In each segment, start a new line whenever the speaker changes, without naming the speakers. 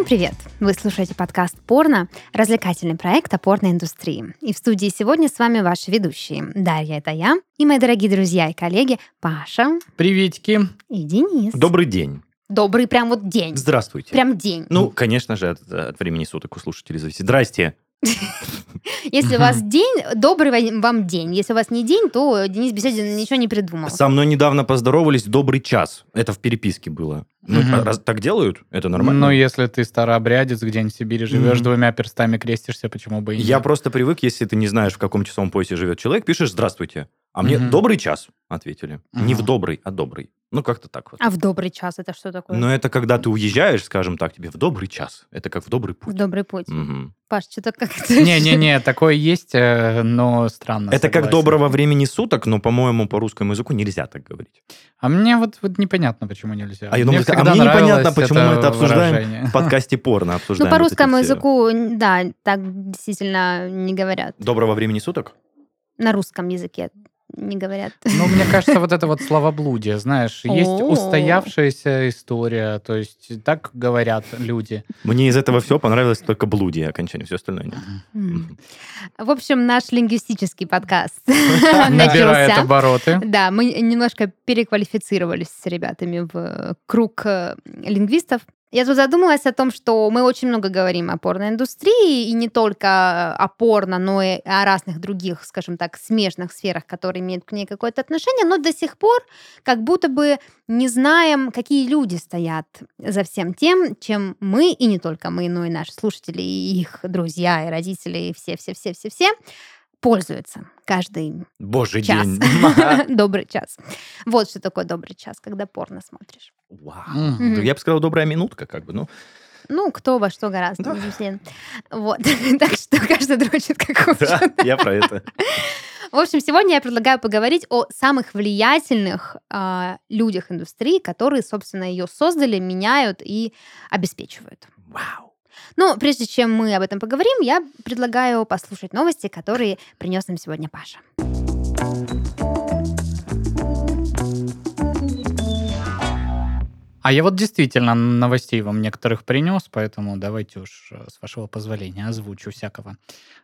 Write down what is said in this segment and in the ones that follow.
Всем привет! Вы слушаете подкаст «Порно» — развлекательный проект о порноиндустрии. И в студии сегодня с вами ваши ведущие. Дарья — это я, и мои дорогие друзья и коллеги Паша
Приветики.
и Денис.
Добрый день.
Добрый прям вот день.
Здравствуйте.
Прям день.
Ну, конечно же, от, от времени суток у слушателей зависит. Здрасте.
Если у вас день, добрый ва- вам день. Если у вас не день, то Денис Беседин ничего не придумал.
Со мной недавно поздоровались добрый час. Это в переписке было. Ну,
Мгм.
а раз так делают? Это нормально?
Ну, если ты старообрядец, где-нибудь в Сибири живешь,
Мгм.
двумя перстами крестишься, почему бы и
Я
нет?
просто привык, если ты не знаешь, в каком часовом поясе живет человек, пишешь «Здравствуйте». А мне
Мгм.
«Добрый час» ответили. Не в
Мгм.
добрый, а добрый. Ну, как-то так вот.
А в добрый час это что такое?
Но это когда ты уезжаешь, скажем так, тебе в добрый час. Это как в добрый
В
путь.
добрый путь.
Мгм.
Паш, что-то как-то...
Не-не-не, такое есть, э, но странно.
Это как
согласен.
доброго времени суток, но, по-моему, по русскому языку нельзя так говорить.
А мне вот, вот непонятно, почему нельзя.
А я думаю, а мне непонятно, почему мы это обсуждаем
выражение.
в подкасте порно.
Ну,
Обсуждаем
по
вот эти
русскому
все.
языку, да, так действительно не говорят.
Доброго времени суток?
На русском языке не говорят.
Ну, мне кажется, вот это вот словоблудие, знаешь, есть устоявшаяся история, то есть так говорят люди.
Мне из этого все понравилось только блудие окончание, все остальное нет.
В общем, наш лингвистический подкаст
Набирает
начался.
обороты.
Да, мы немножко переквалифицировались с ребятами в круг э, лингвистов. Я тут задумалась о том, что мы очень много говорим о порноиндустрии, и не только о порно, но и о разных других, скажем так, смежных сферах, которые имеют к ней какое-то отношение, но до сих пор как будто бы не знаем, какие люди стоят за всем тем, чем мы, и не только мы, но и наши слушатели, и их друзья, и родители, и все-все-все-все-все пользуются каждый
Божий
час.
день.
Добрый час. Вот что такое добрый час, когда порно смотришь.
Вау. Да Я бы сказал, добрая минутка, как бы. Ну,
Ну, кто во что гораздо.
Да.
Вот. Так что каждый дрочит как
да,
хочет.
я про это.
В общем, сегодня я предлагаю поговорить о самых влиятельных а, людях индустрии, которые, собственно, ее создали, меняют и обеспечивают.
Вау.
Но прежде чем мы об этом поговорим, я предлагаю послушать новости, которые принес нам сегодня Паша.
А я вот действительно новостей вам некоторых принес, поэтому давайте уж, э, с вашего позволения, озвучу всякого.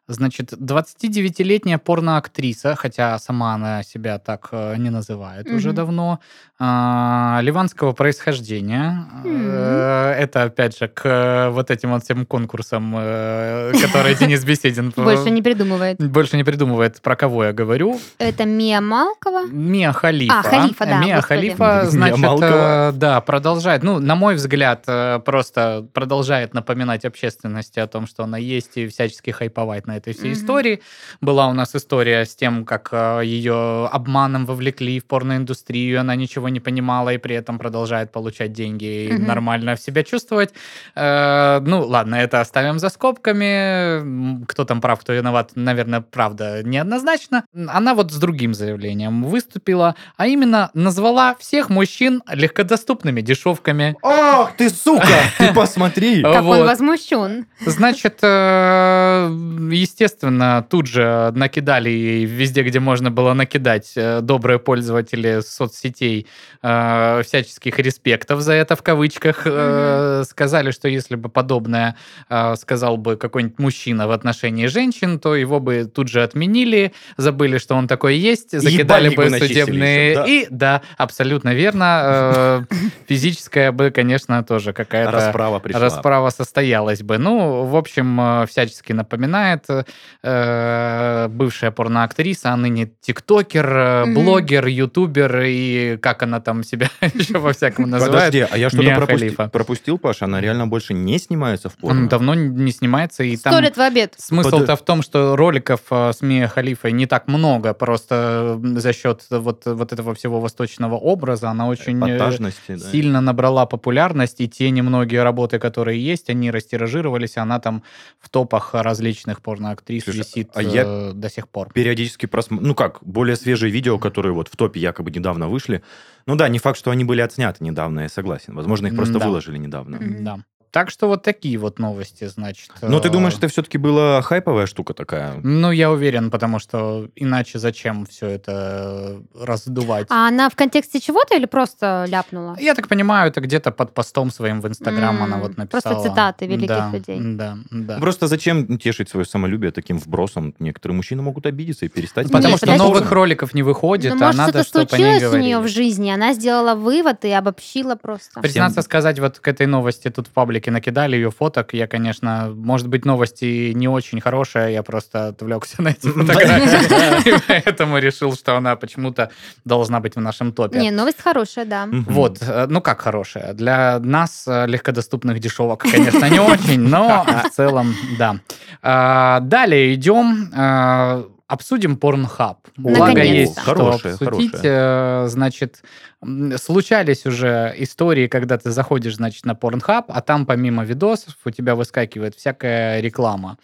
Значит, 29-летняя порноактриса, хотя сама она себя так э, не называет уже
Мгм.
давно, а, ливанского происхождения. Э, Это, опять же, к вот этим вот всем конкурсам, э, которые Денис Беседин
Больше не придумывает.
больше не придумывает, про кого я говорю.
Это Мия Малкова.
Мия Халифа.
А, Халифа, да,
Мия. Халифа, значит, да, продолжает, ну, на мой взгляд, э, просто продолжает напоминать общественности о том, что она есть, и всячески хайповать на этой всей
Мгм.
истории. Была у нас история с тем, как э, ее обманом вовлекли в порноиндустрию, она ничего не понимала и при этом продолжает получать деньги и
Мгм.
нормально себя чувствовать. Э, Ну, ладно, это оставим за скобками. Кто там прав, кто виноват, наверное, правда неоднозначно. Она вот с другим заявлением выступила, а именно назвала всех мужчин легкодоступными дешевками.
Ах ты, сука! Ты посмотри!
Как он возмущен.
Значит, э, естественно, тут же накидали ей везде, где можно было накидать э, добрые пользователи соцсетей э, всяческих респектов за это в кавычках. Сказали, что если бы подобное сказал бы какой-нибудь мужчина в отношении женщин, то его бы тут же отменили, забыли, что он такой есть, закидали бы судебные... И да, абсолютно верно. э, Физическая бы, конечно, тоже какая-то
Расправа пришла.
расправа состоялась бы. Ну, в общем, э, всячески напоминает э, бывшая порноактриса, а ныне тиктокер,
Мгм.
блогер, ютубер и как она там себя еще во всяком называет.
Подожди, а я что-то
Мия
пропусти- пропустил, Паша? Она реально больше не снимается в порно?
Он давно не снимается, и там...
Сто лет в обед.
Смысл-то в том, что роликов э, с Мией Халифой не так много, просто за счет вот, вот этого всего восточного образа она очень
Эпатажности, да.
Сильно набрала популярность, и те немногие работы, которые есть, они растиражировались, и она там в топах различных порноактрис
Слушай,
висит
а я
э, до сих пор.
периодически просмотрю, ну как, более свежие видео, которые вот в топе якобы недавно вышли. Ну да, не факт, что они были отсняты недавно, я согласен. Возможно, их просто
Да.
выложили недавно.
Да. Так что вот такие вот новости, значит.
Но ты
Э,
думаешь, это все-таки была хайповая штука такая?
Ну, я уверен, потому что иначе зачем все это раздувать?
А она в контексте чего-то или просто ляпнула?
Я так понимаю, это где-то под постом своим в Инстаграм она вот
просто
написала.
цитаты великих
Да,
людей.
Да, да.
Просто зачем тешить свое самолюбие таким вбросом? Некоторые мужчины могут обидеться и перестать
Потому
Нет,
что
подожди.
новых роликов не выходит,
Ну,
а
может,
надо,
что-то
чтобы они
случилось у нее в жизни, она сделала вывод и обобщила просто.
Признаться сказать, вот к этой новости тут в паблике накидали ее фоток. Я, конечно, может быть, новости не очень хорошие, я просто отвлекся на эти фотографии, и поэтому решил, что она почему-то должна быть в нашем топе.
Не, новость хорошая, да.
Вот, э, ну как хорошая. Для нас э, легкодоступных дешевок, конечно, не очень, но в целом, да. А, Далее идем, э, обсудим Pornhub. Благо есть что обсудить.
хорошая.
Э, Значит, случались уже истории, когда ты заходишь, значит, на Pornhub, а там помимо видосов у тебя выскакивает всякая реклама.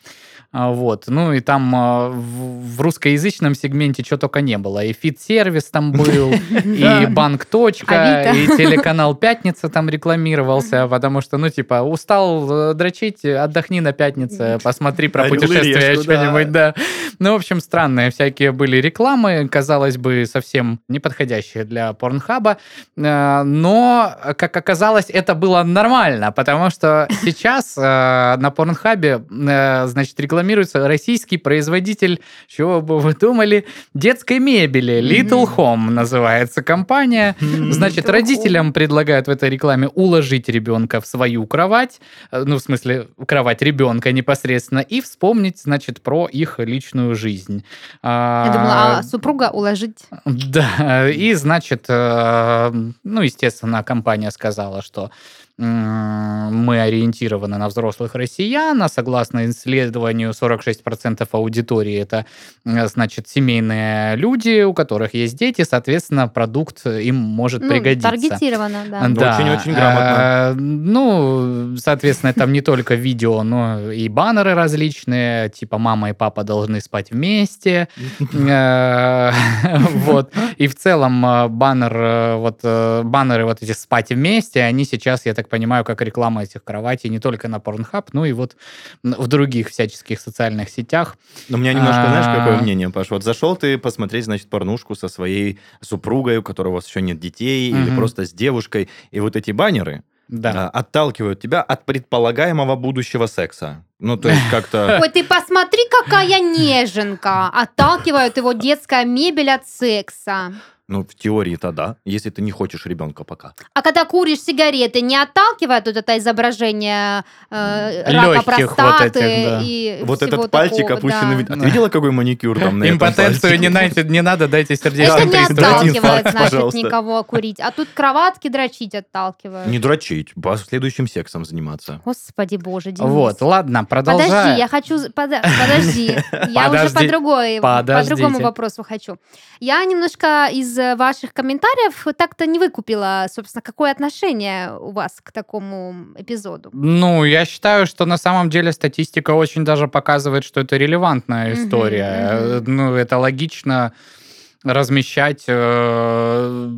А, Вот. Ну и там а, в, русскоязычном сегменте что только не было. И фит-сервис там был, и банк точка, и телеканал Пятница там рекламировался, потому что, ну, типа, устал э, дрочить, отдохни на пятнице, посмотри про путешествия что-нибудь, да. Ну, в общем, странные всякие были рекламы, казалось бы, совсем неподходящие для порнхаба, Э, но, как оказалось, это было нормально, потому что сейчас э, на порнхабе, значит, рекламируется российский производитель, чего бы вы думали, детской мебели, Little Home называется компания. Значит, родителям предлагают в этой рекламе уложить ребенка в свою кровать, э, ну, в смысле, кровать ребенка непосредственно, и вспомнить, значит, про их личную жизнь.
Я думала, а супруга уложить.
Да, и, значит, э, ну, естественно, компания сказала, что мы ориентированы на взрослых россиян, а согласно исследованию 46% аудитории это, значит, семейные люди, у которых есть дети, соответственно, продукт им может
Ну,
пригодиться.
таргетировано, да.
Да.
Очень-очень грамотно.
Э, Ну, соответственно, там не только видео, но и баннеры различные, типа «мама и папа должны спать вместе». Э, Вот. И в целом э, баннер, вот баннеры вот эти «спать вместе», они сейчас, я так понимаю, как реклама этих кроватей не только на Pornhub, но и вот в других всяческих социальных сетях.
Но у меня немножко, знаешь, какое
А.
мнение, Паш? Вот зашел ты посмотреть, значит, порнушку со своей супругой, у которой у вас еще нет детей, или просто с девушкой, и вот эти баннеры
Да.
а, отталкивают тебя от предполагаемого будущего секса. Ну, то есть как-то...
Ой, ты посмотри, какая неженка. Отталкивают его детская мебель от секса.
Ну, в теории-то да, если ты не хочешь ребенка пока.
А когда куришь сигареты, не отталкивает вот это изображение э, рака
Лёгких вот
простаты
этих, да.
и
Вот этот пальчик
такого,
опущенный.
да.
А ты видела, какой маникюр там на этом
Импотенцию не, найти- не надо, дайте
Это
сердечный
не
Дратин
приступ.
отталкивает, значит, никого курить. А тут кроватки дрочить отталкивают.
Не дрочить, последующим сексом заниматься.
Господи боже, Денис.
Вот, ладно,
Подожди,
продолжай.
я хочу... Подожди, я уже
Подожди.
по, по другому вопросу хочу. Я немножко из э, ваших комментариев так-то не выкупила, собственно, какое отношение у вас к такому эпизоду.
Ну, я считаю, что на самом деле статистика очень даже показывает, что это релевантная история. Э, Ну, это логично размещать э,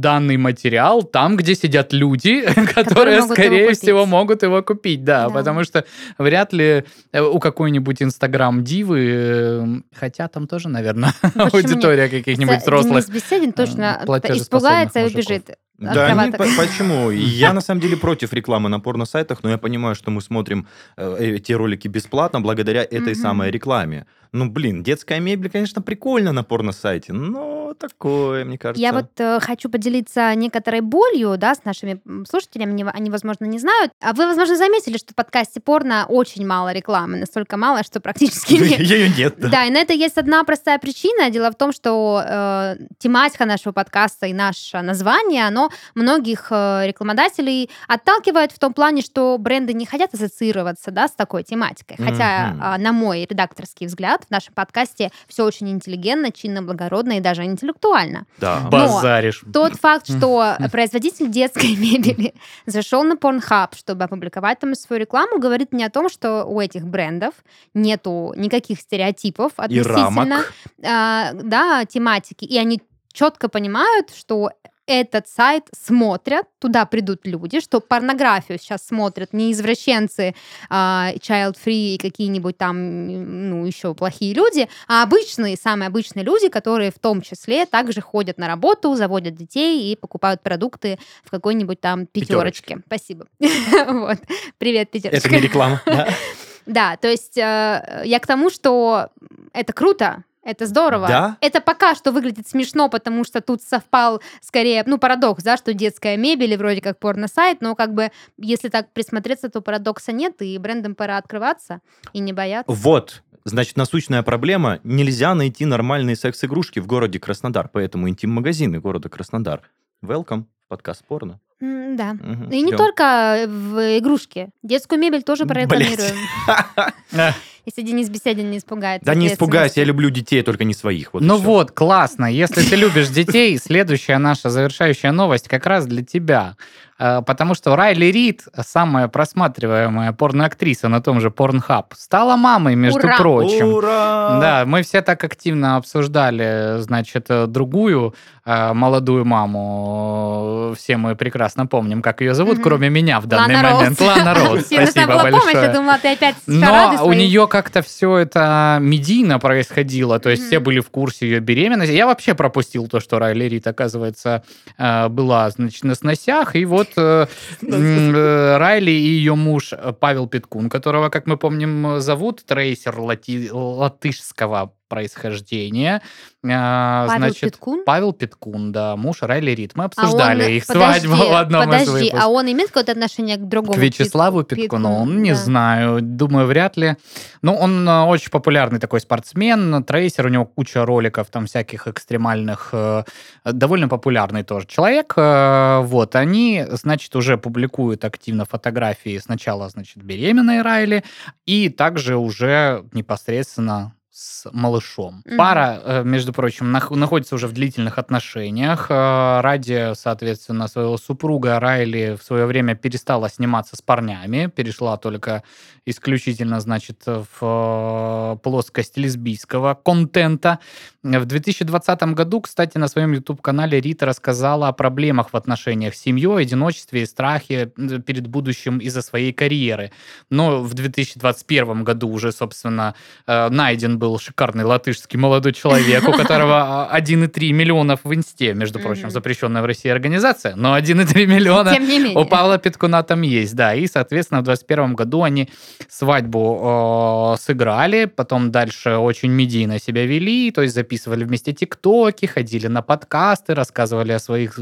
данный материал там, где сидят люди, которые,
его
скорее всего, могут его купить. Да,
Да.
потому что вряд ли э, у какой-нибудь Инстаграм-дивы, э, хотя там тоже, наверное,
Почему
аудитория каких-нибудь взрослых.
Денис Беседин точно
э, платежеспособных
испугается и убежит.
Да, не,
кроваток.
по- почему? Я на самом деле против рекламы на порно-сайтах, но я понимаю, что мы смотрим э, эти ролики бесплатно благодаря этой самой рекламе. Ну, блин, детская мебель, конечно, прикольно на порно-сайте, но такое, мне кажется.
Я вот э, хочу поделиться некоторой болью, да, с нашими слушателями, они, возможно, не знают. А вы, возможно, заметили, что в подкасте порно очень мало рекламы, настолько мало, что практически нет.
Ее нет, да.
Да, и на это есть одна простая причина. Дело в том, что э, тематика нашего подкаста и наше название, оно многих э, рекламодателей отталкивает в том плане, что бренды не хотят ассоциироваться да, с такой тематикой. Хотя, а, на мой редакторский взгляд, в нашем подкасте все очень интеллигентно, чинно, благородно и даже интеллектуально.
Да.
Но-
Базаришь.
Тот факт, что производитель детской мебели зашел на Pornhub, чтобы опубликовать там свою рекламу, говорит мне о том, что у этих брендов нету никаких стереотипов
И
относительно
рамок.
а, да, тематики, и они четко понимают, что этот сайт смотрят, туда придут люди, что порнографию сейчас смотрят не извращенцы, а, child-free и какие-нибудь там, ну, еще плохие люди, а обычные, самые обычные люди, которые в том числе также ходят на работу, заводят детей и покупают продукты в какой-нибудь там пятерочке. Спасибо. Вот. Привет, пятерочка.
Это не реклама. да?
Да, то есть э, я к тому, что это круто, это здорово.
Да?
Это пока что выглядит смешно, потому что тут совпал скорее, ну, парадокс, да, что детская мебель и вроде как порно-сайт, но как бы, если так присмотреться, то парадокса нет, и брендам пора открываться и не бояться.
Вот, значит, насущная проблема. Нельзя найти нормальные секс-игрушки в городе Краснодар, поэтому интим-магазины города Краснодар. Welcome подкаст порно.
М, Да.
Мгм,
И не только в игрушке. Детскую мебель тоже прорекламируем. Если Денис Беседин не испугается.
Да не испугайся, я люблю детей, только не своих. Вот
Ну вот, классно. Если ты любишь детей, следующая наша завершающая новость как раз для тебя. Э, Потому что Райли Рид, самая просматриваемая порноактриса на том же Pornhub, стала мамой, между
Ура!
прочим.
Ура!
Да, мы все так активно обсуждали, значит, э, другую молодую маму. Все мы прекрасно помним, как ее зовут,
Мгм.
кроме меня в данный
Лана
момент.
Роуз.
Лана Роуз. Спасибо
была помощь,
большое.
я думала, ты опять
Но у нее как-то все это медийно происходило, то есть все были в курсе ее беременности. Я вообще пропустил то, что Райли Рид, оказывается, э, была, значит, на сносях. И вот э, э, Райли и ее муж э, Павел Петкун, которого, как мы помним, зовут, трейсер лати- латышского происхождения. Э,
Павел
значит,
Петкун?
Павел Петкун, да, муж Райли Рид. Мы
А
обсуждали
он-
их
подожди,
свадьбу в одном из
Подожди,
выпусков.
а он имеет какое-то отношение к другому?
К Вячеславу Петкуну, он не
да.
знаю, думаю, вряд ли. Ну, он э, очень популярный такой спортсмен, трейсер, у него куча роликов там всяких экстремальных, э, довольно популярный тоже человек. Э, Вот, они, значит, уже публикуют активно фотографии сначала, значит, беременной Райли, и также уже непосредственно с малышом.
Мгм.
Пара, э, между прочим, нах- находится уже в длительных отношениях. Э, Ради, соответственно, своего супруга Райли в свое время перестала сниматься с парнями, перешла только исключительно, значит, в э, плоскость лесбийского контента. В 2020 году, кстати, на своем YouTube-канале Рита рассказала о проблемах в отношениях с семьей, одиночестве и страхе перед будущим из-за своей карьеры. Но в 2021 году уже, собственно, найден был шикарный латышский молодой человек, у которого а, 1,3 миллионов в инсте, между прочим, запрещенная в России организация, но 1,3 миллиона у Павла Петкуна там есть, да. И, соответственно, в 21 году они свадьбу э, сыграли, потом дальше очень медийно себя вели, то есть записывали вместе тиктоки, ходили на подкасты, рассказывали о своих,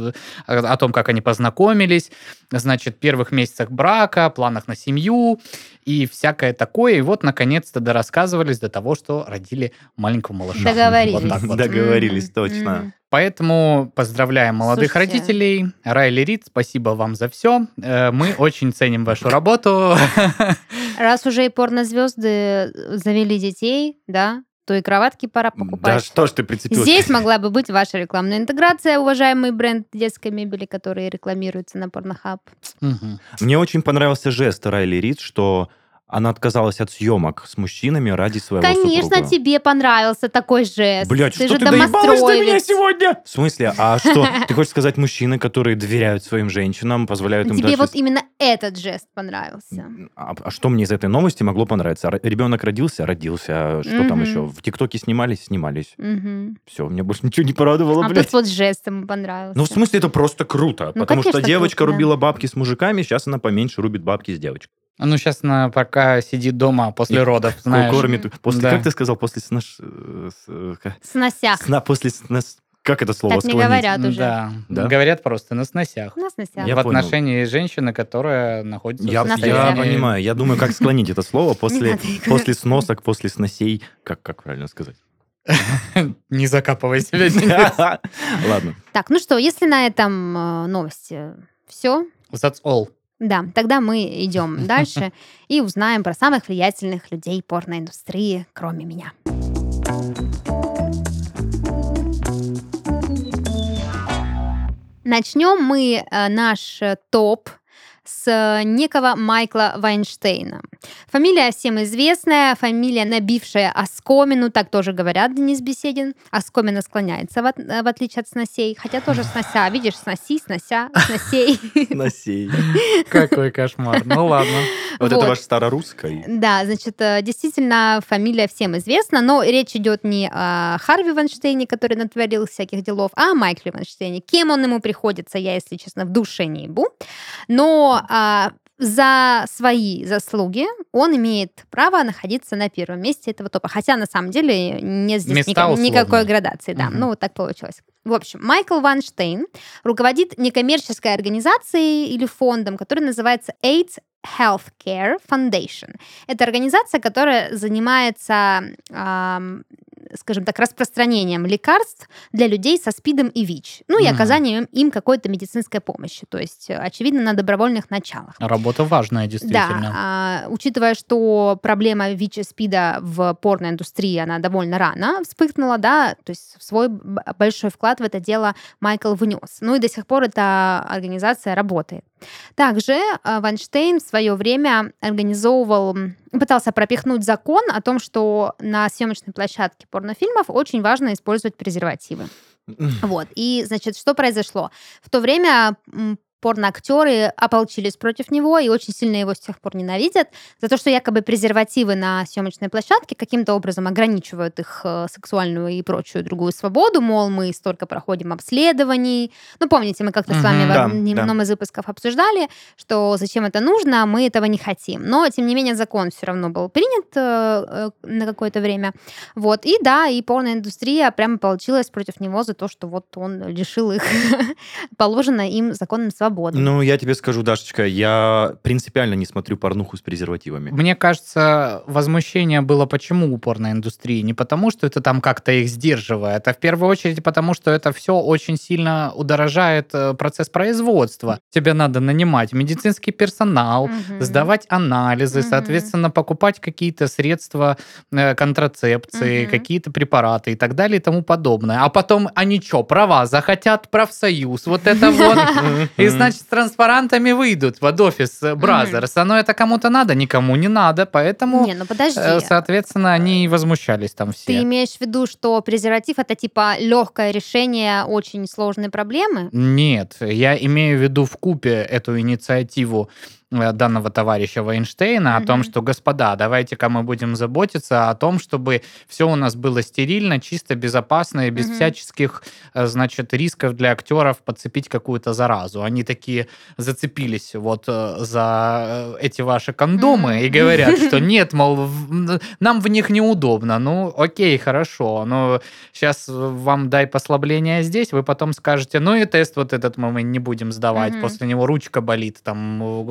о том, как они познакомились, значит, первых месяцах брака, планах на семью и всякое такое. И вот, наконец-то, дорассказывались до того, что родили маленького малыша.
Договорились.
Вот так вот.
Договорились, точно.
Поэтому поздравляем молодых
Слушайте.
родителей. Райли Рид, спасибо вам за все. Мы очень ценим вашу работу.
Раз уже и порнозвезды завели детей, да, то и кроватки пора
Да
покупать.
что ж ты прицепилась?
Здесь могла бы быть ваша рекламная интеграция, уважаемый бренд детской мебели, который рекламируется на Pornhub.
Мгм.
Мне очень понравился жест Райли Рид, что она отказалась от съемок с мужчинами ради своего
Конечно,
супруга.
тебе понравился такой жест.
Блять,
ты
что
же
ты доебалась до меня сегодня? В смысле? А что? Ты хочешь сказать, мужчины, которые доверяют своим женщинам, позволяют им
Тебе вот именно этот жест понравился.
А, а что мне из этой новости могло понравиться? Ребенок родился, родился. А Что там еще? В ТикТоке снимались, снимались. Все, мне больше ничего не порадовало,
А
блядь.
тут вот жест ему понравился.
Ну, в смысле, это просто круто.
Ну,
потому что девочка рубила бабки с мужиками, сейчас она поменьше рубит бабки с девочкой.
А Ну, сейчас она пока сидит дома после
И
родов, знаешь.
Кормит. После,
Да.
как ты сказал, после снаш... э, э,
сносях.
сна, после снас... Как это слово
Так не
склонить?
говорят уже.
Да.
Да?
Говорят просто на сносях.
На сносях.
Я
в
понял.
отношении женщины, которая находится
Я,
в
На
я
состоянии.
понимаю. Я думаю, как склонить это слово
Не
после, после сносок, после сносей. Как, как правильно сказать?
Не закапывай себя.
Ладно.
Так, ну что, если на этом э, новости все,
That's all.
Да, тогда мы идем дальше и узнаем про самых влиятельных людей порноиндустрии, кроме меня. Начнем мы э, наш э, топ с некого Майкла Вайнштейна. Фамилия всем известная, фамилия, набившая оскомину, так тоже говорят, Денис Беседин. Оскомина склоняется, в, от- в отличие от сносей, хотя тоже снося, видишь, сноси, снося, сносей.
Носей.
Какой кошмар. Ну ладно.
Вот это
Вот.
ваш старорусский.
Да, значит, э, действительно, фамилия всем известна, но речь идет не о Харви Вайнштейне, который натворил всяких делов, а о Майкле Вайнштейне. Кем он ему приходится, я, если честно, в душе не ебу. Но а, за свои заслуги он имеет право находиться на первом месте этого топа. Хотя, на самом деле, нет здесь
Места условные.
никакой градации. Да,
Мгм.
ну вот так получилось. В общем, Майкл Вайнштейн руководит некоммерческой организацией или фондом, который называется AIDS Healthcare Foundation. Это организация, которая занимается, ам, скажем так, распространением лекарств для людей со СПИДом и ВИЧ. Ну и
Мгм.
оказанием им какой-то медицинской помощи. То есть, э, очевидно, на добровольных началах.
Работа важная,
Да,
действительно.
а, учитывая, что проблема ВИЧ и СПИДа в порноиндустрии, она довольно рано вспыхнула, да, то есть свой большой вклад в это дело Майкл внес. Ну и до сих пор эта организация работает. Также а, Вайнштейн в свое время организовывал, пытался пропихнуть закон о том, что на съемочной площадке порнофильмов очень важно использовать презервативы. Вот. И, значит, что произошло? В то время порноактеры ополчились против него и очень сильно его с тех пор ненавидят за то, что якобы презервативы на съемочной площадке каким-то образом ограничивают их э, сексуальную и прочую другую свободу, мол, мы столько проходим обследований. Ну, помните, мы как-то с вами
Мгм.
в
Да,
одном
да.
из выпусков обсуждали, что зачем это нужно, мы этого не хотим. Но, тем не менее, закон все равно был принят э, э, на какое-то время. Вот. И да, и порноиндустрия прямо получилась против него за то, что вот он лишил их положено им законом свободы.
Ну, я тебе скажу, Дашечка, я принципиально не смотрю порнуху с презервативами.
Мне кажется, возмущение было почему у порноиндустрии? Не потому, что это там как-то их сдерживает, а в первую очередь потому, что это все очень сильно удорожает э, процесс производства. Тебе надо нанимать медицинский персонал,
Мгм.
сдавать анализы,
Мгм.
соответственно, покупать какие-то средства э, контрацепции,
Мгм.
какие-то препараты и так далее и тому подобное. А потом они что, права захотят, профсоюз, вот это вот. И, значит, с транспарантами выйдут под офис Brazzers. Оно это кому-то надо, никому не надо, поэтому,
Не, ну подожди.
э, соответственно, они и возмущались там
Ты
все.
имеешь в виду, что презерватив это типа легкое решение очень сложной проблемы?
Нет, я имею в виду в купе эту инициативу данного товарища Вайнштейна о том, что, господа, давайте-ка мы будем заботиться о том, чтобы все у нас было стерильно, чисто, безопасно и без
Мгм.
всяческих, э, значит, рисков для актеров подцепить какую-то заразу. Они такие зацепились вот э, за э, эти ваши кондомы
Мгм.
и говорят, что нет, мол, нам в них неудобно. Ну, окей, хорошо, но сейчас вам дай послабление здесь, вы потом скажете, ну и тест вот этот мы не будем сдавать,
Мгм.
после него ручка болит, там э,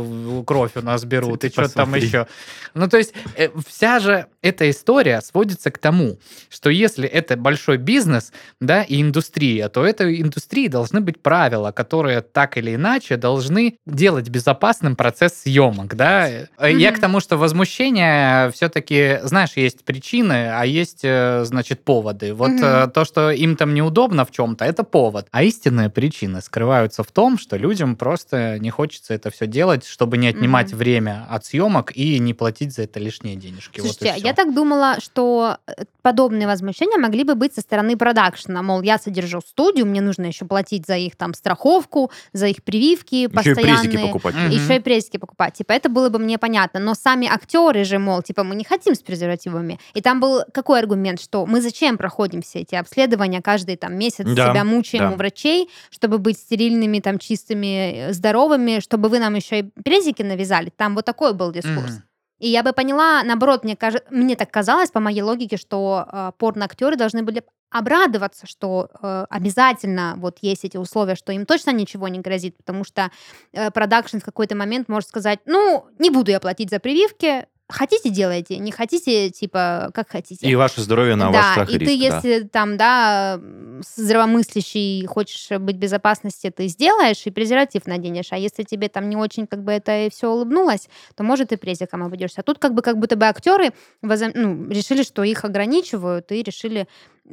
кровь у нас берут,
Ты
и что там
посмотри.
еще. Ну, то есть э, вся же эта история сводится к тому, что если это большой бизнес, да, и индустрия, то этой индустрии должны быть правила, которые так или иначе должны делать безопасным процесс съемок, да. Э, Я к тому, что возмущение все-таки, знаешь, есть причины, а есть, э, значит, поводы. Вот э, то, что им там неудобно в чем-то, это повод. А истинные причины скрываются в том, что людям просто не хочется это все делать, чтобы не отнимать
Мгм.
время от съемок и не платить за это лишние денежки. Вот
Слушайте,
всё.
я так думала, что э, подобные возмущения могли бы быть со стороны продакшена. Мол, я содержу студию, мне нужно еще платить за их там страховку, за их прививки
Еще и
постоянные.
презики покупать.
Мгм.
Еще и презики покупать. Типа, это было бы мне понятно. Но сами актеры же, мол, типа, мы не хотим с презервативами. И там был какой аргумент, что мы зачем проходим все эти обследования каждый там месяц,
Да,
себя мучаем
да.
у врачей, чтобы быть стерильными, там, чистыми, э, здоровыми, чтобы вы нам еще и презики навязали. Там вот такой был дискурс.
Мгм.
И я бы поняла, наоборот, мне, кажется, мне так казалось, по моей логике, что э, порноактеры должны были обрадоваться, что э, обязательно вот есть эти условия, что им точно ничего не грозит, потому что э, продакшн в какой-то момент может сказать, ну, не буду я платить за прививки, хотите делайте, не хотите, типа, как хотите.
И ваше здоровье на ваш
да,
страх и
и
риск.
ты,
да.
если там, да, здравомыслящий, хочешь быть в безопасности, ты сделаешь и презерватив наденешь. А если тебе там не очень как бы это все улыбнулось, то, может, и презиком обойдешься. А тут как бы как будто бы актеры возом- ну, решили, что их ограничивают, и решили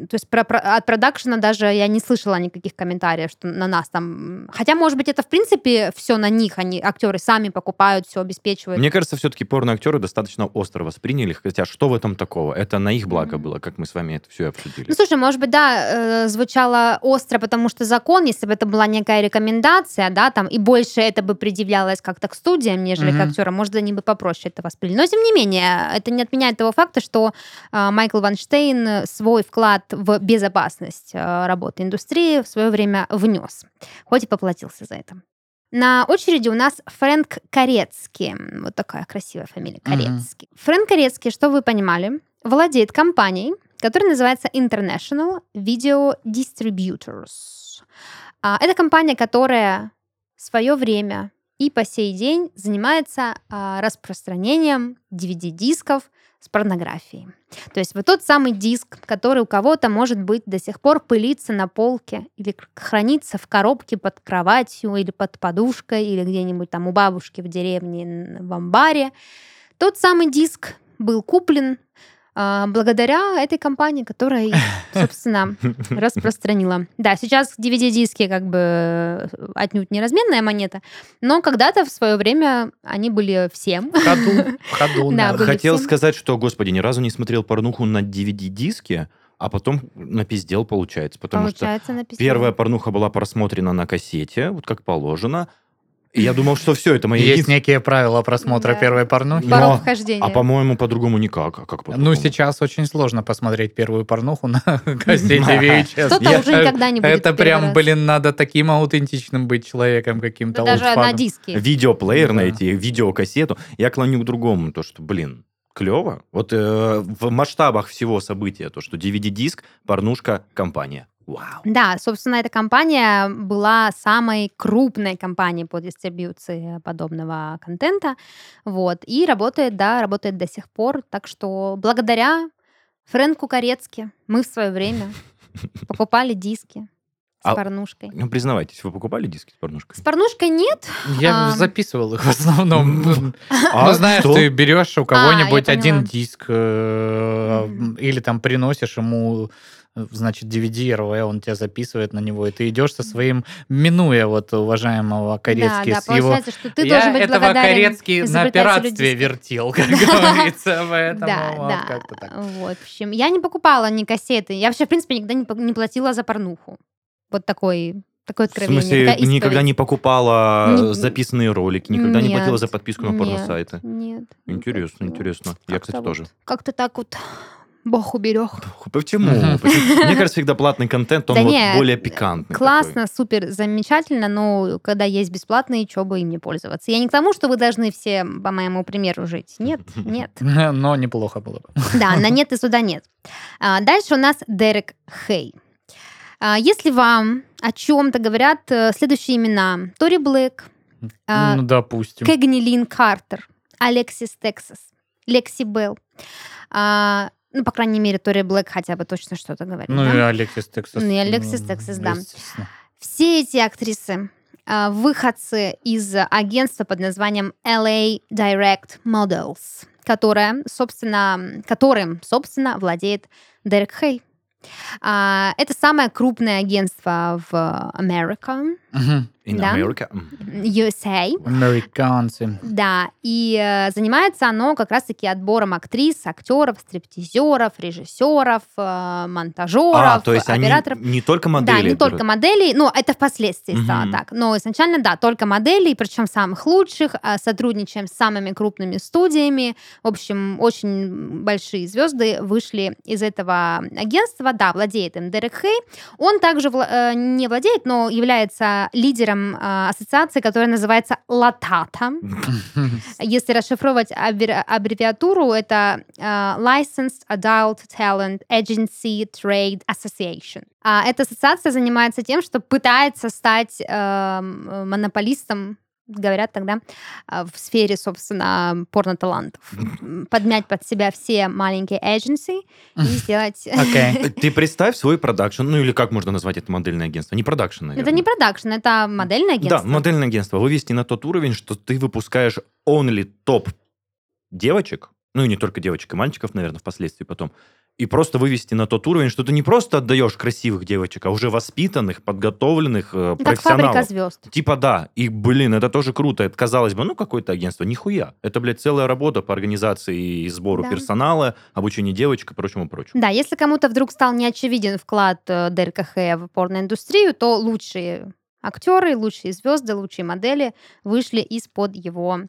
то есть про, про- от продакшена даже я не слышала никаких комментариев, что на нас там... Хотя, может быть, это, в принципе, все на них, они, актеры сами покупают, все обеспечивают.
Мне кажется, все-таки порноактеры достаточно остро восприняли, хотя что в этом такого? Это на их благо
Мгм.
было, как мы с вами это все обсудили.
Ну, слушай, может быть, да, э, звучало остро, потому что закон, если бы это была некая рекомендация, да, там, и больше это бы предъявлялось как-то к студиям, нежели к
Мгм.
актерам, может, они бы попроще это восприняли. Но, тем не менее, это не отменяет того факта, что э, Майкл Ванштейн свой вклад в безопасность э, работы индустрии в свое время внес, хоть и поплатился за это. На очереди у нас Фрэнк Корецкий. Вот такая красивая фамилия. Корецкий. Фрэнк Корецкий, что вы понимали, владеет компанией, которая называется International Video Distributors. А, Это компания, которая в свое время и по сей день занимается а, распространением DVD-дисков с порнографией. То есть вот тот самый диск, который у кого-то, может быть, до сих пор пылится на полке или хранится в коробке под кроватью или под подушкой или где-нибудь там у бабушки в деревне в амбаре. Тот самый диск был куплен благодаря этой компании, которая, собственно, распространила. Да, сейчас DVD-диски как бы отнюдь не разменная монета, но когда-то в свое время они были всем.
В ходу, в ходу,
Да,
да.
Хотел
всем.
сказать, что, господи, ни разу не смотрел порнуху на DVD-диске, а потом напиздел, получается. Потому что
Получается, написано.
первая порнуха была просмотрена на кассете, вот как положено. И я думал, что все, это моя
Есть некие правила просмотра
Да.
первой порнухи.
Но-
вхождения.
А по-моему, по-другому никак. А как
Ну,
по-другому?
сейчас очень сложно посмотреть первую порнуху на кассете VHS.
Кто-то
Я-
уже никогда не будет
Это прям, блин, надо таким аутентичным быть человеком каким-то.
Да даже на диске.
Видеоплеер найти, видеокассету. Я клоню к другому, то, что, блин, клево. Вот э, в масштабах всего события, то, что DVD-диск, порнушка, компания. Вау.
Да, собственно, эта компания была самой крупной компанией по дистрибьюции подобного контента. Вот. И работает, да, работает до сих пор. Так что благодаря Фрэнку Корецки мы в свое время покупали диски с
А-
порнушкой.
Ну, признавайтесь, вы покупали диски с порнушкой?
С порнушкой нет.
Я
А.
записывал их в основном. Ну,
А
знаешь, ты берешь у кого-нибудь
я
один диск э, или там приносишь ему значит, DVD RW, он тебя записывает на него, и ты идешь со своим, минуя вот уважаемого
Да,
Корецки
да,
с его...
получается, что ты
Я
должен быть
этого Корецки на пиратстве вертел, как говорится, поэтому
Да,
вот
да.
как-то так.
Вот, в общем, я не покупала ни кассеты. Я вообще, в принципе, никогда не, платила за порнуху. Вот такой, такое
В смысле,
такая
никогда не покупала
Не-
записанные ролики, никогда не платила
Нет,
за подписку на
нет,
порносайты?
Нет. не
Интересно,
платила.
интересно. Я, кстати,
вот
тоже.
Как-то так вот Бог уберег.
Почему?
Мгм.
Почему? Мне кажется, всегда платный контент, он
Да
вот
не,
более пикантный.
Классно, супер, замечательно, но когда есть бесплатные, что бы им не пользоваться. Я не к тому, что вы должны все по моему примеру жить. Нет, нет.
Но неплохо было бы.
Да, на нет и сюда нет. А, Дальше у нас Дерек Хей. А, Если вам о чем-то говорят э, следующие имена. Тори Блэк, а,
Ну, допустим.
Кэгни Лин Картер, Алексис Тексас, Лекси Белл. А, Ну, по крайней мере, Тори Блэк хотя бы точно что-то говорит.
Ну
да?
и Алексис Тексас.
Ну, и Алексис Тексас, да. Все эти актрисы а, выходцы из агентства под названием LA Direct Models, которое, собственно, которым, собственно, владеет Дерек Хей. А, Это самое крупное агентство в Америке,
Мгм.
In
Да.
America.
USA.
Американцы.
Да, и э, занимается оно как раз-таки отбором актрис, актеров, стриптизеров, режиссеров, э, монтажеров,
А, то есть они
операторов.
не только модели.
Да, не
берут.
только моделей, ну, это впоследствии стало
Мгм.
так. Но изначально, да, только моделей, причем самых лучших, а, сотрудничаем с самыми крупными студиями. В общем, очень большие звезды вышли из этого агентства. Да, владеет им Дерек Хей. Он также вла- э, не владеет, но является лидером э, ассоциации, которая называется Латата. Если расшифровывать аббре- аббревиатуру, это э, Licensed Adult Talent Agency Trade Association. А эта ассоциация занимается тем, что пытается стать эм, монополистом говорят тогда, э, в сфере, собственно, порно-талантов. Подмять под себя все маленькие agency и сделать...
Окей.
Ты представь свой продакшн, ну или как можно назвать это модельное агентство? Не продакшн, наверное.
Это не продакшн, это модельное агентство.
Да, модельное агентство. Вывести на тот уровень, что ты выпускаешь only топ девочек, ну и не только девочек, и мальчиков, наверное, впоследствии потом, и просто вывести на тот уровень, что ты не просто отдаешь красивых девочек, а уже воспитанных, подготовленных э,
Как
профессионалов.
фабрика звезд.
Типа да. И, блин, это тоже круто. Это, казалось бы, ну, какое-то агентство. Нихуя. Это, блядь, целая работа по организации и сбору
Да.
персонала, обучению девочек и прочему, прочему.
Да, если кому-то вдруг стал неочевиден вклад э, Кахея в порноиндустрию, то лучшие актеры, лучшие звезды, лучшие модели вышли из-под его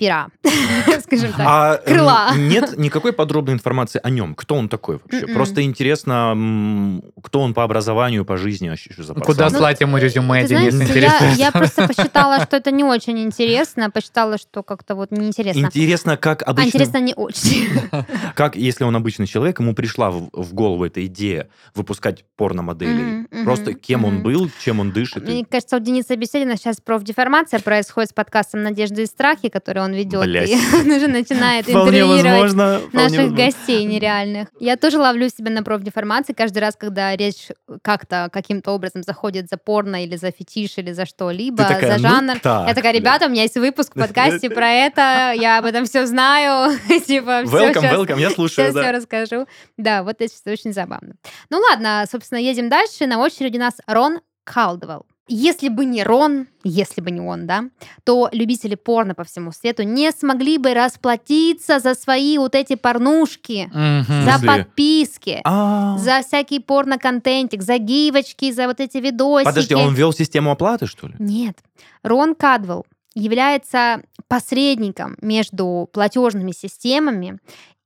пера, скажем так.
А
крыла.
нет никакой подробной информации о нем. Кто он такой вообще?
Мгм.
Просто интересно, кто он по образованию, по жизни, а что за
Куда
пацан?
слать ему резюме,
Ты
Денис,
знаешь,
интересно?
я, я просто посчитала, что это не очень интересно, посчитала, что как-то вот неинтересно.
Интересно, как
А
обычно,
интересно не очень.
как если он обычный человек, ему пришла в, в голову эта идея выпускать порномоделей.
Мгм,
Просто кем он
мгм.
был, чем он дышит. и-
Мне кажется, у Дениса Беседина сейчас профдеформация происходит с подкастом «Надежды и страхи», который он ведет,
Блядь.
и он уже начинает интервьюировать
возможно.
наших гостей нереальных. Я тоже ловлю себя на профдеформации каждый раз, когда речь как-то каким-то образом заходит за порно или за фетиш или за что-либо, за
«Ну
жанр.
так,
я такая,
блядь».
ребята, у меня есть выпуск в подкасте про это, я об этом все знаю, типа,
Welcome, welcome, я слушаю,
все расскажу. Да, вот это очень забавно. Ну ладно, собственно, едем дальше. На очереди у нас Рон Калдвелл. Если бы не Рон, если бы не он, да, то любители порно по всему свету не смогли бы расплатиться за свои вот эти порнушки,
Мгм.
за подписки,
А,
за всякий порно-контентик, за гивочки, за вот эти видосики.
Подожди, он ввел систему оплаты, что ли?
Нет. Рон Кадвелл является посредником между платежными системами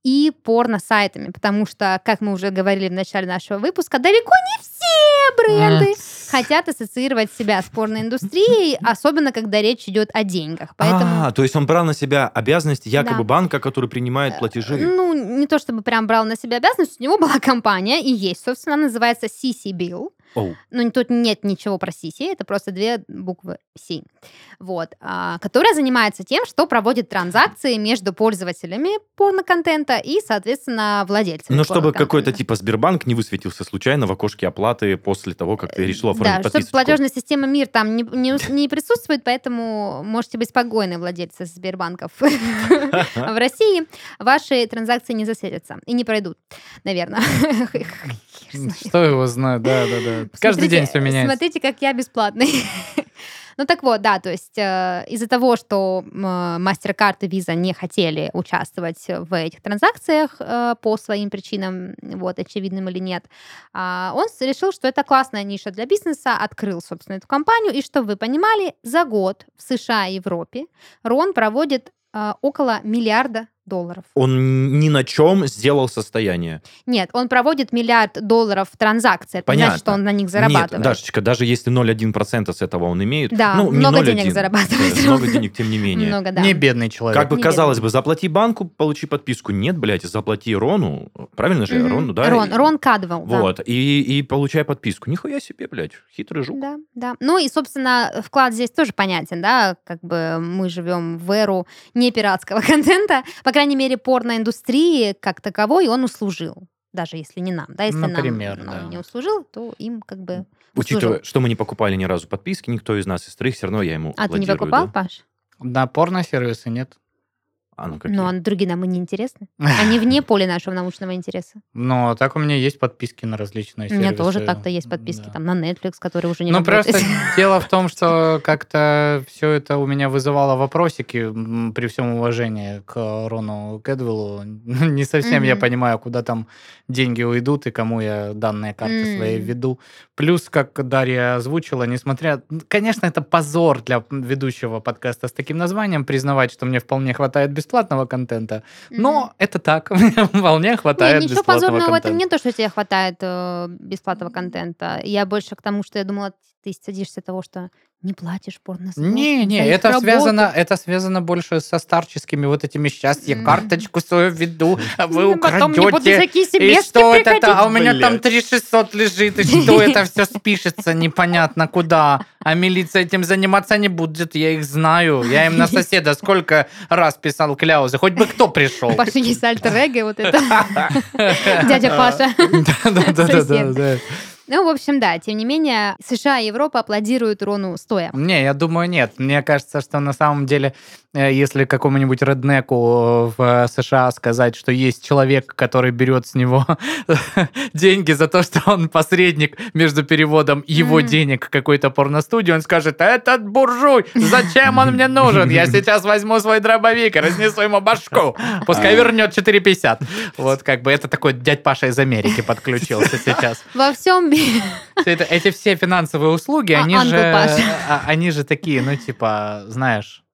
и порно-сайтами, потому что, как мы уже говорили в начале нашего выпуска, далеко не все бренды хотят ассоциировать себя с порноиндустрией, особенно когда речь идет о деньгах. Поэтому
А, то есть он брал на себя обязанности якобы
Да.
банка, который принимает платежи.
Ну, не то чтобы прям брал на себя обязанность, у него была компания, и есть, собственно, она называется CC Bill.
Оу.
Ну, тут нет ничего про CC, это просто две буквы C. Вот. а, которая занимается тем, что проводит транзакции между пользователями порноконтента и, соответственно, владельцами
Ну, чтобы какой-то типа Сбербанк не высветился случайно в окошке оплаты после того, как ты решил оформить
Да,
подписочку.
платежная система МИР там не, не не присутствует, поэтком можете быть спокойны, владельцы Сбербанков в России. Ваши транзакции не засветятся и не пройдут, наверное.
Что его знает, да, да, да. Каждый день все меняется.
Смотрите, как я бесплатный. Ну так вот, да, то есть э, из-за того, что MasterCard и Visa не хотели участвовать в этих транзакциях э, по своим причинам, вот, очевидным или нет, а, он решил, что это классная ниша для бизнеса, открыл, собственно, эту компанию, и чтобы вы понимали, за год в США и Европе Рон проводит э, около миллиарда долларов.
Он ни на чем сделал состояние.
Нет, он проводит миллиард долларов в транзакции. Это
Понятно.
значит, что он на них
Нет,
зарабатывает.
Дашечка, даже если 0,1% с этого он имеет,
Да,
ну, не
много
0,1,
денег зарабатывает.
Много денег, тем не менее.
Много, да.
Не бедный человек.
Как бы
Не
казалось
бедный.
бы, заплати банку, получи подписку. Нет, блядь, заплати Рону. Правильно же?
Мгм.
Рону, да?
Рон, Рон Кадвелл, да.
Вот, и, и получай подписку. Нихуя себе, блядь, хитрый жук.
Да, да. Ну и, собственно, вклад здесь тоже понятен, да, как бы мы живем в эру не пиратского контента, по крайней мере, порноиндустрии как таковой он услужил, даже если не нам, да, если
Например,
нам ну,
да.
не услужил, то им как бы
Учитывая,
услужил.
что мы не покупали ни разу подписки, никто из нас из троих, все равно я ему
А ты не покупал,
да.
Паш?
На порно-сервисы нет.
А ну какие?
Ну, а другие нам и не интересны. Они вне поля нашего научного интереса.
Но так у меня есть подписки на различные
У меня
сервисы.
тоже так-то есть подписки
Да.
там на Netflix, которые уже не
Ну, просто дело в том, что как-то все это у меня вызывало вопросики при всем уважении к Рону Кэдвиллу. Не совсем я понимаю, куда там деньги уйдут и кому я данные карты свои
М.
введу. Плюс, как Дарья озвучила, несмотря... Конечно, это позор для ведущего подкаста с таким названием, признавать, что мне вполне хватает бесплатного контента. Но это так, вполне хватает
Нет, ничего
бесплатного
позорного в этом
контента.
нет, то, что тебе хватает э, бесплатного контента. Я больше к тому, что я думала, ты садишься того, что не платишь порно
Не, не, это связано, это связано больше со старческими вот этими сейчас я карточку свою веду, а вы украдете. И что это? А у меня там
Блядь.
3600 лежит, и что это все спишется непонятно куда. А милиция этим заниматься не будет, я их знаю. Я им на соседа сколько раз писал кляузы, хоть бы кто пришел.
У Паши есть альтер вот это. Дядя Паша.
Да,
Ну, в общем, да, тем не менее, США и Европа аплодируют Рону стоя.
Не, я думаю, нет. Мне кажется, что на самом деле, э, если какому-нибудь реднеку в США сказать, что есть человек, который берет с него деньги за то, что он посредник между переводом его
Мгм.
денег какой-то порностудии, он скажет, этот буржуй, зачем он мне нужен? Я сейчас возьму свой дробовик и разнесу ему башку. Пускай вернет 4,50. Вот как бы это такой дядь Паша из Америки подключился сейчас.
Во всем
эти все финансовые услуги,
А,
они же, а, они же такие, ну типа, знаешь,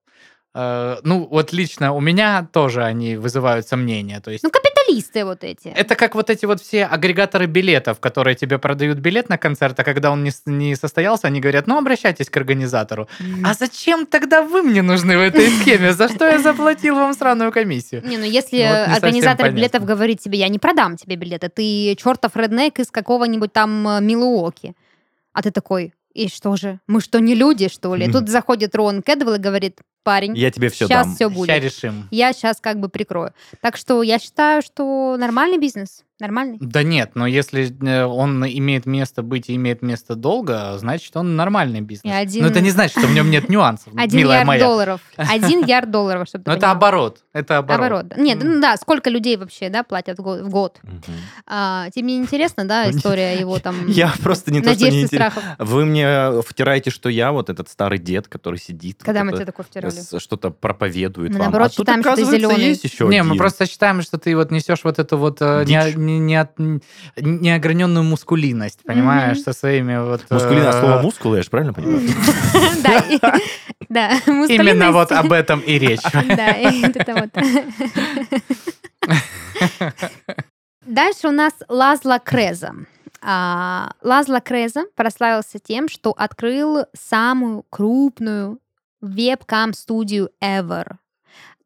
ну вот лично у меня тоже они вызывают сомнения. То есть
Ну, капиталисты вот эти.
это как вот эти вот все агрегаторы билетов, которые тебе продают билет на концерт, а когда он не, не состоялся, они говорят, ну обращайтесь к организатору. А зачем тогда вы мне нужны в этой схеме? За что я заплатил вам сраную комиссию?
Не, ну если
совсем
организатор билетов говорит тебе, я не продам тебе билеты, ты чертов реднек из какого-нибудь там э, Милуоки. А ты такой, и что же, мы что, не люди, что ли? Тут заходит Рон Кэдвелл и говорит, парень,
Я тебе все
сейчас
дам.
все
Сейчас
будет.
решим.
Я сейчас как бы прикрою. Так что я считаю, что нормальный бизнес. Нормальный.
Да нет, но если э, он имеет место быть и имеет место долго, значит, он нормальный бизнес.
И один-
Но это не значит, что в нем нет нюансов,
Один
милая
ярд
моя.
долларов. Один ярд долларов, чтобы ты
Но это оборот. Это оборот.
Оборот. Нет, ну да, сколько людей вообще, да, платят в год? в год?
Мгм.
А, тебе не интересно, да, история его там
Я просто не то, что не
и
интересно.
страхов?
Вы мне втираете, что я вот этот старый дед, который сидит.
Когда
вот
мы
это,
тебе такое втирали?
Что-то проповедует
Мы,
вам.
наоборот,
а тут,
считаем, что ты зелёный.
есть еще
Не, мы
один.
просто считаем, что ты вот несешь вот эту вот э, не- не- не неограненную мускулиность, понимаешь,
Мгм.
со своими вот... э,
Мускулина, а слово мускулы, я же правильно понимаю?
Да, да,
Именно вот об этом и речь.
Да, это вот. Дальше у нас Лазла Креза. А, Лазла Креза прославился тем, что открыл самую крупную вебкам-студию ever.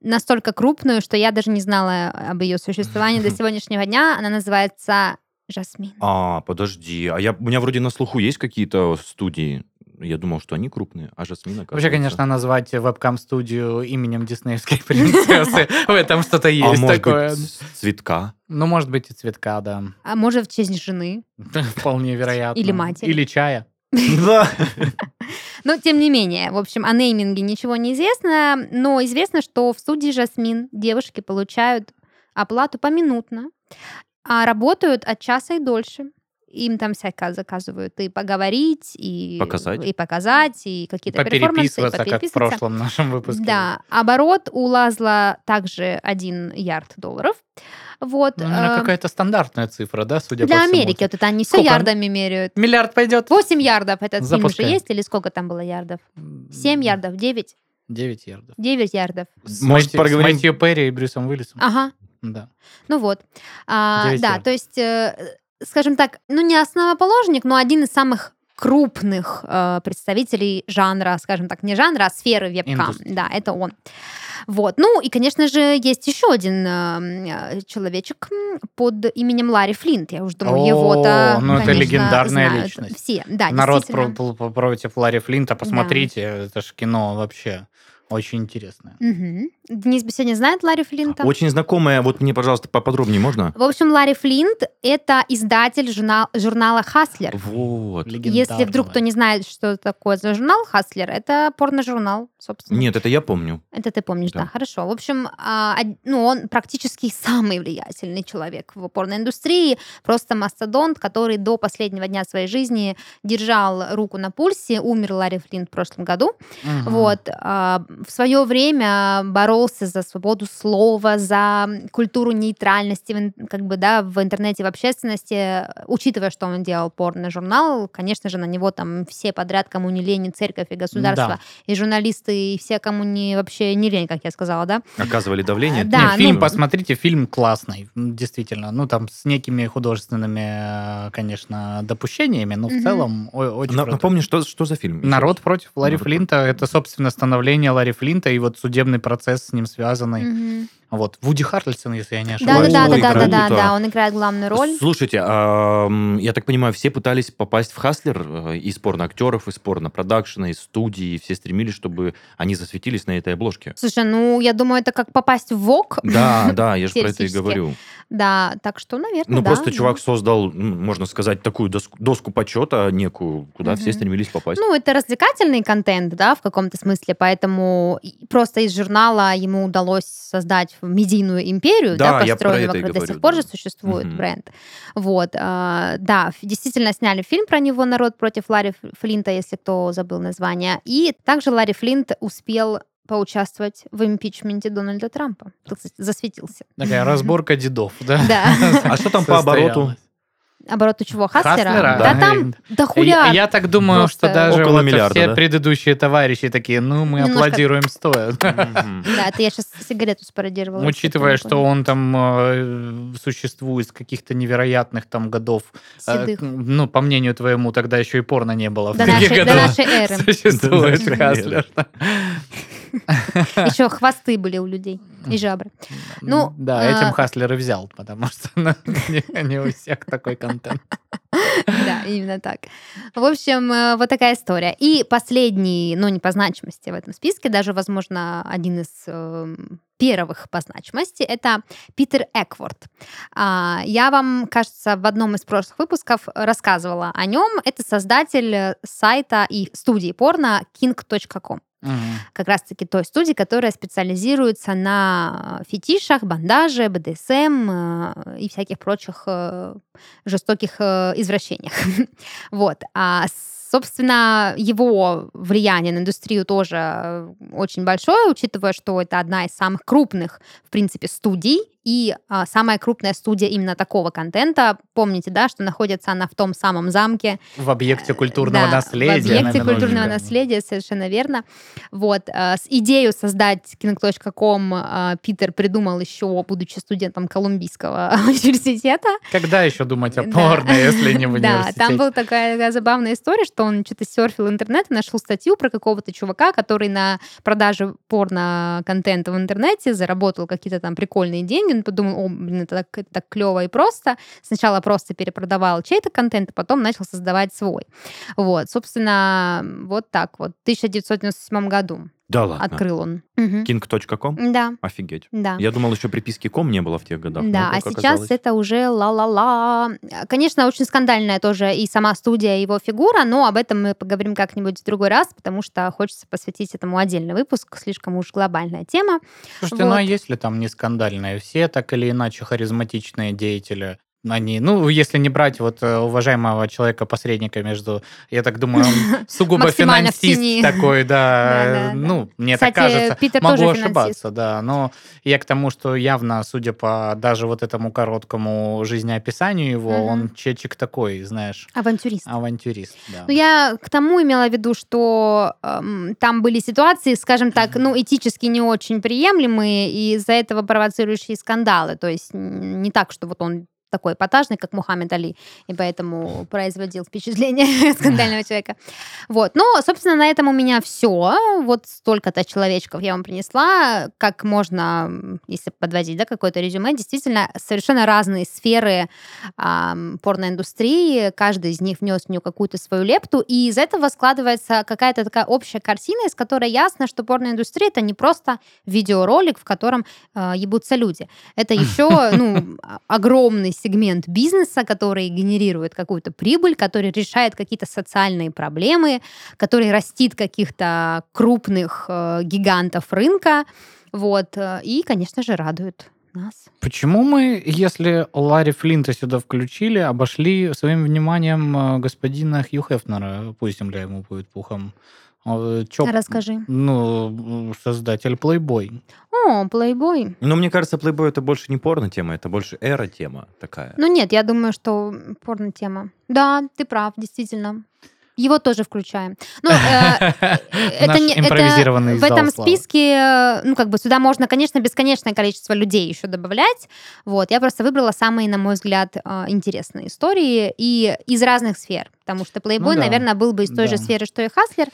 Настолько крупную, что я даже не знала об ее существовании до сегодняшнего дня. Она называется Жасмин.
А, подожди. А я, у меня вроде на слуху есть какие-то студии. Я думал, что они крупные, а Жасмин,
Вообще, конечно, назвать вебкам-студию именем диснеевской принцессы, в этом что-то
А
есть такое.
цветка?
Ну, может быть, и цветка, да.
А может, в честь жены.
Вполне вероятно.
Или матери.
Или чая.
Да.
Но, тем не менее, в общем, о нейминге ничего не известно, но известно, что в студии «Жасмин» девушки получают оплату поминутно, а работают от часа и дольше. Им там всякое заказывают и поговорить, и
Показать.
и, показать, и какие-то перформансы, и
Попереписываться, как в прошлом нашем выпуске.
Да, оборот у Лазла также 1 ярд долларов. Вот.
Ну,
э,
какая-то стандартная цифра, да, судя
для
по всему.
Америки вот это они все
Сколько?
ярдами меряют.
Миллиард пойдет?
8 ярдов этот фильм уже
Запускай.
есть, или сколько там было ярдов? 7 ярдов, 9?
9 ярдов.
9 ярдов.
С
Может,
Мэтью-
поговорим-
С Мэтью Перри и Брюсом Уиллисом.
Ага,
Да.
ну вот. А, да,
ярдов.
то есть, э, скажем так, ну не основоположник, но один из самых крупных э, представителей жанра, скажем так, не жанра, а сферы вебкам. Да, это он. Вот. Ну и, конечно же, есть еще один э, э, человечек под именем Ларри Флинт. Я уже думаю, его-то,
ну это
конечно,
легендарная
знают
личность.
Все, да,
Народ
действительно.
про- про- против Ларри Флинта, посмотрите, это ж кино вообще очень интересное.
Мгм. Денис сегодня знает Ларри Флинта?
Очень знакомая. Вот мне, пожалуйста, поподробнее можно?
В общем, Ларри Флинт — это издатель журнал- журнала «Хаслер».
Вот.
Если вдруг кто не знает, что это такое за журнал «Хаслер», это порножурнал, собственно.
Нет, это я помню.
Это ты помнишь, да?
Да.
Хорошо. В общем, а, ну, он практически самый влиятельный человек в порноиндустрии. Просто мастодонт, который до последнего дня своей жизни держал руку на пульсе. Умер Ларри Флинт в прошлом году.
Мгм.
Вот. В свое время боролся за свободу слова, за культуру нейтральности, в как бы, да, в интернете, в общественности. Учитывая, что он делал порно-журнал, конечно же, на него там все подряд, кому не лень, и церковь, и государство,
Да.
и журналисты, и все, кому не вообще не лень, как я сказала, да?
Оказывали давление.
Да,
Не,
ну-
фильм, посмотрите, фильм классный, действительно. Ну, там с некими художественными, э, конечно, допущениями, но в
Мгм.
целом очень.
Напомни, что, что за фильм?
Народ против Ларри Флинта. Это, собственно, становление Ларри Ларри Флинта и вот судебный процесс с ним связанный.
Мгм.
Вот. Вуди Харрельсон, если я не ошибаюсь.
да, да, да, да, да,
круто.
да, он играет главную роль.
Слушайте, я так понимаю, все пытались попасть в Хаслер э, из порно-актеров, из порно-продакшена, из студии. Все стремились, чтобы они засветились на этой обложке.
Слушай, ну, я думаю, это как попасть в ВОК.
Да, да, я же про это и говорю.
Да, так что, наверное,
Ну, просто чувак создал, можно сказать, такую доску, почета некую, куда все стремились попасть.
Ну, это развлекательный контент, да, в каком-то смысле, поэтому и- просто из журнала ему удалось создать медийную империю,
Да,
да,
я про
построенную вокруг. До
говорю,
сих пор
да.
же существует
Мгм.
бренд. Вот, а, да, действительно сняли фильм про него «Народ против Ларри Флинта», если кто забыл название. И также Ларри Флинт успел поучаствовать в импичменте Дональда Трампа. Сказать, Засветился.
Такая разборка дедов, да?
Да.
А что там по обороту?
Состоялась.
Обороту чего? Хаслера?
Хаслера,
Да
да.
там до
Я,
хуя.
я так думаю,
Просто
что даже
около
вот
миллиарда,
все
да?
предыдущие товарищи такие, ну, мы
Немножко-
аплодируем стоя.
Да, это я сейчас сигарету спародировала.
Учитывая, что он там э, существует с каких-то невероятных там годов. э, ну, по мнению твоему, тогда еще и порно не было. в
До нашей, эры.
Существует Хаслер.
Еще хвосты были у людей и жабры. Ну,
да,
а-
этим Хаслер и взял, потому что ну, не, у всех такой контент.
Да, именно так. В общем, э, вот такая история. И последний, но не по значимости в этом списке, даже, возможно, один из эм, первых по значимости, это Питер Экворд. А, Я вам, кажется, в одном из прошлых выпусков рассказывала о нем. Это создатель э, сайта и студии порно king.com.
Мгм.
как раз-таки той студии, которая специализируется на фетишах, бандаже, БДСМ э, и всяких прочих э, жестоких э, извращениях. Вот. А, собственно, его влияние на индустрию тоже э, очень большое, учитывая, что это одна из самых крупных, в принципе, студий и а, самая крупная студия именно такого контента. Помните, да, что находится она в том самом замке,
В объекте культурного
да,
наследия.
В объекте
наверное,
культурного
да.
наследия, совершенно верно. Вот. э, С идею создать King.com э, Питер придумал еще, будучи студентом Колумбийского университета.
Когда еще думать о
Да.
порно, если не в
Да, там была такая, такая забавная история, что он что-то серфил интернет и нашел статью про какого-то чувака, который на продаже порно-контента в интернете заработал какие-то там прикольные деньги. Он подумал, о, блин, это так, это так клево и просто. Сначала просто перепродавал чей-то контент, а потом начал создавать свой. Вот, собственно, вот так вот. В 1997 году
Да ладно.
открыл он. Мгм.
King.com?
Да,
Офигеть.
да.
Я думал, еще приписки ком не было в тех годах.
Да, а сейчас
оказалось.
это уже ла-ла-ла. Конечно, очень скандальная тоже и сама студия, и его фигура, но об этом мы поговорим как-нибудь в другой раз, потому что хочется посвятить этому отдельный выпуск, слишком уж глобальная тема.
Слушайте, ну а
Вот.
если там не скандальные, все так или иначе харизматичные деятели, они, ну, если не брать вот э, уважаемого человека-посредника между, я так думаю, он сугубо финансист такой, да, ну, мне так кажется. Могу ошибаться, да, но я к тому, что явно, судя по даже вот этому короткому жизнеописанию его, он чечек такой, знаешь,
Авантюрист.
авантюрист, да.
Ну, я к тому имела в виду, что эм, там были ситуации, скажем так, ну, этически не очень приемлемые, и из-за этого провоцирующие скандалы. То есть не так, что вот он такой эпатажный, как Мухаммед Али, и поэтому производил впечатление скандального человека. Вот. Но, собственно, на этом у меня все. Вот столько-то человечков я вам принесла. Как можно, если подводить, да, какое-то резюме, действительно, совершенно разные сферы ам, порноиндустрии, каждый из них внес в нее какую-то свою лепту, и из этого складывается какая-то такая общая картина, из которой ясно, что порноиндустрия это не просто видеоролик, в котором э, ебутся люди. Это еще ну, а- огромный сегмент бизнеса, который генерирует какую-то прибыль, который решает какие-то социальные проблемы, который растит каких-то крупных э, гигантов рынка. Вот. э, И, конечно же, радует нас.
Почему мы, если Ларри Флинта сюда включили, обошли своим вниманием э, господина Хью Хефнера, пусть земля ему будет пухом? Э, чё-
Расскажи.
Ну, создатель Playboy.
О, плейбой.
Но мне кажется, Playboy это больше не порно-тема, это больше эра-тема такая.
Ну нет, я думаю, что порно-тема. Да, ты прав, действительно. Его тоже включаем. Ну, э, это
Наш
не это в этом списке, э, ну как бы сюда можно, конечно, бесконечное количество людей еще добавлять. Вот, я просто выбрала самые, на мой взгляд, э, интересные истории и из разных сфер. Потому что Playboy,
да.
наверное, был бы из той же
Да.
сферы, что и Хаслер.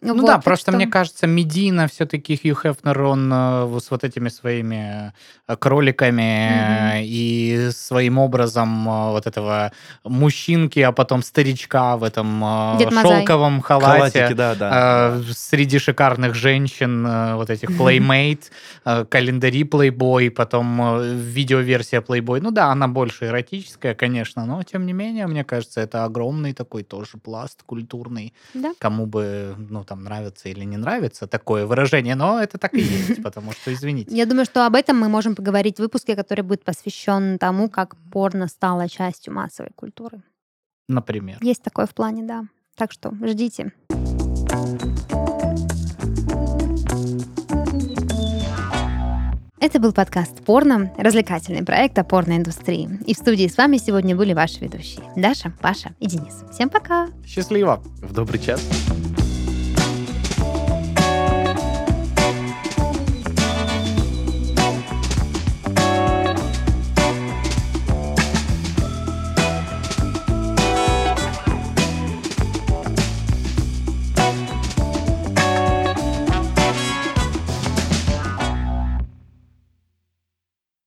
Ну
Вот,
да, просто
что-
мне кажется, медийно все-таки Хью Хефнер, он э, с вот этими своими э, кроликами э, и своим образом вот этого мужчинки, а потом старичка в этом
Мазай.
шелковом халате.
Халатики, да, да.
Среди шикарных женщин, вот этих Playmate, э, календари Playboy, потом видеоверсия Playboy. Ну да, она больше эротическая, конечно, но тем не менее, мне кажется, это огромный такой тоже пласт культурный
Да.
кому бы, ну, там, нравится или не нравится такое выражение, но это так и есть, потому что, извините.
Я думаю, что об этом мы можем поговорить в выпуске, который будет посвящен тому, как порно стало частью массовой культуры.
Например.
Есть такое в плане, да. Так что ждите. Это был подкаст «Порно», развлекательный проект о порноиндустрии. И в студии с вами сегодня были ваши ведущие Даша, Паша и Денис. Всем пока!
Счастливо!
В добрый час.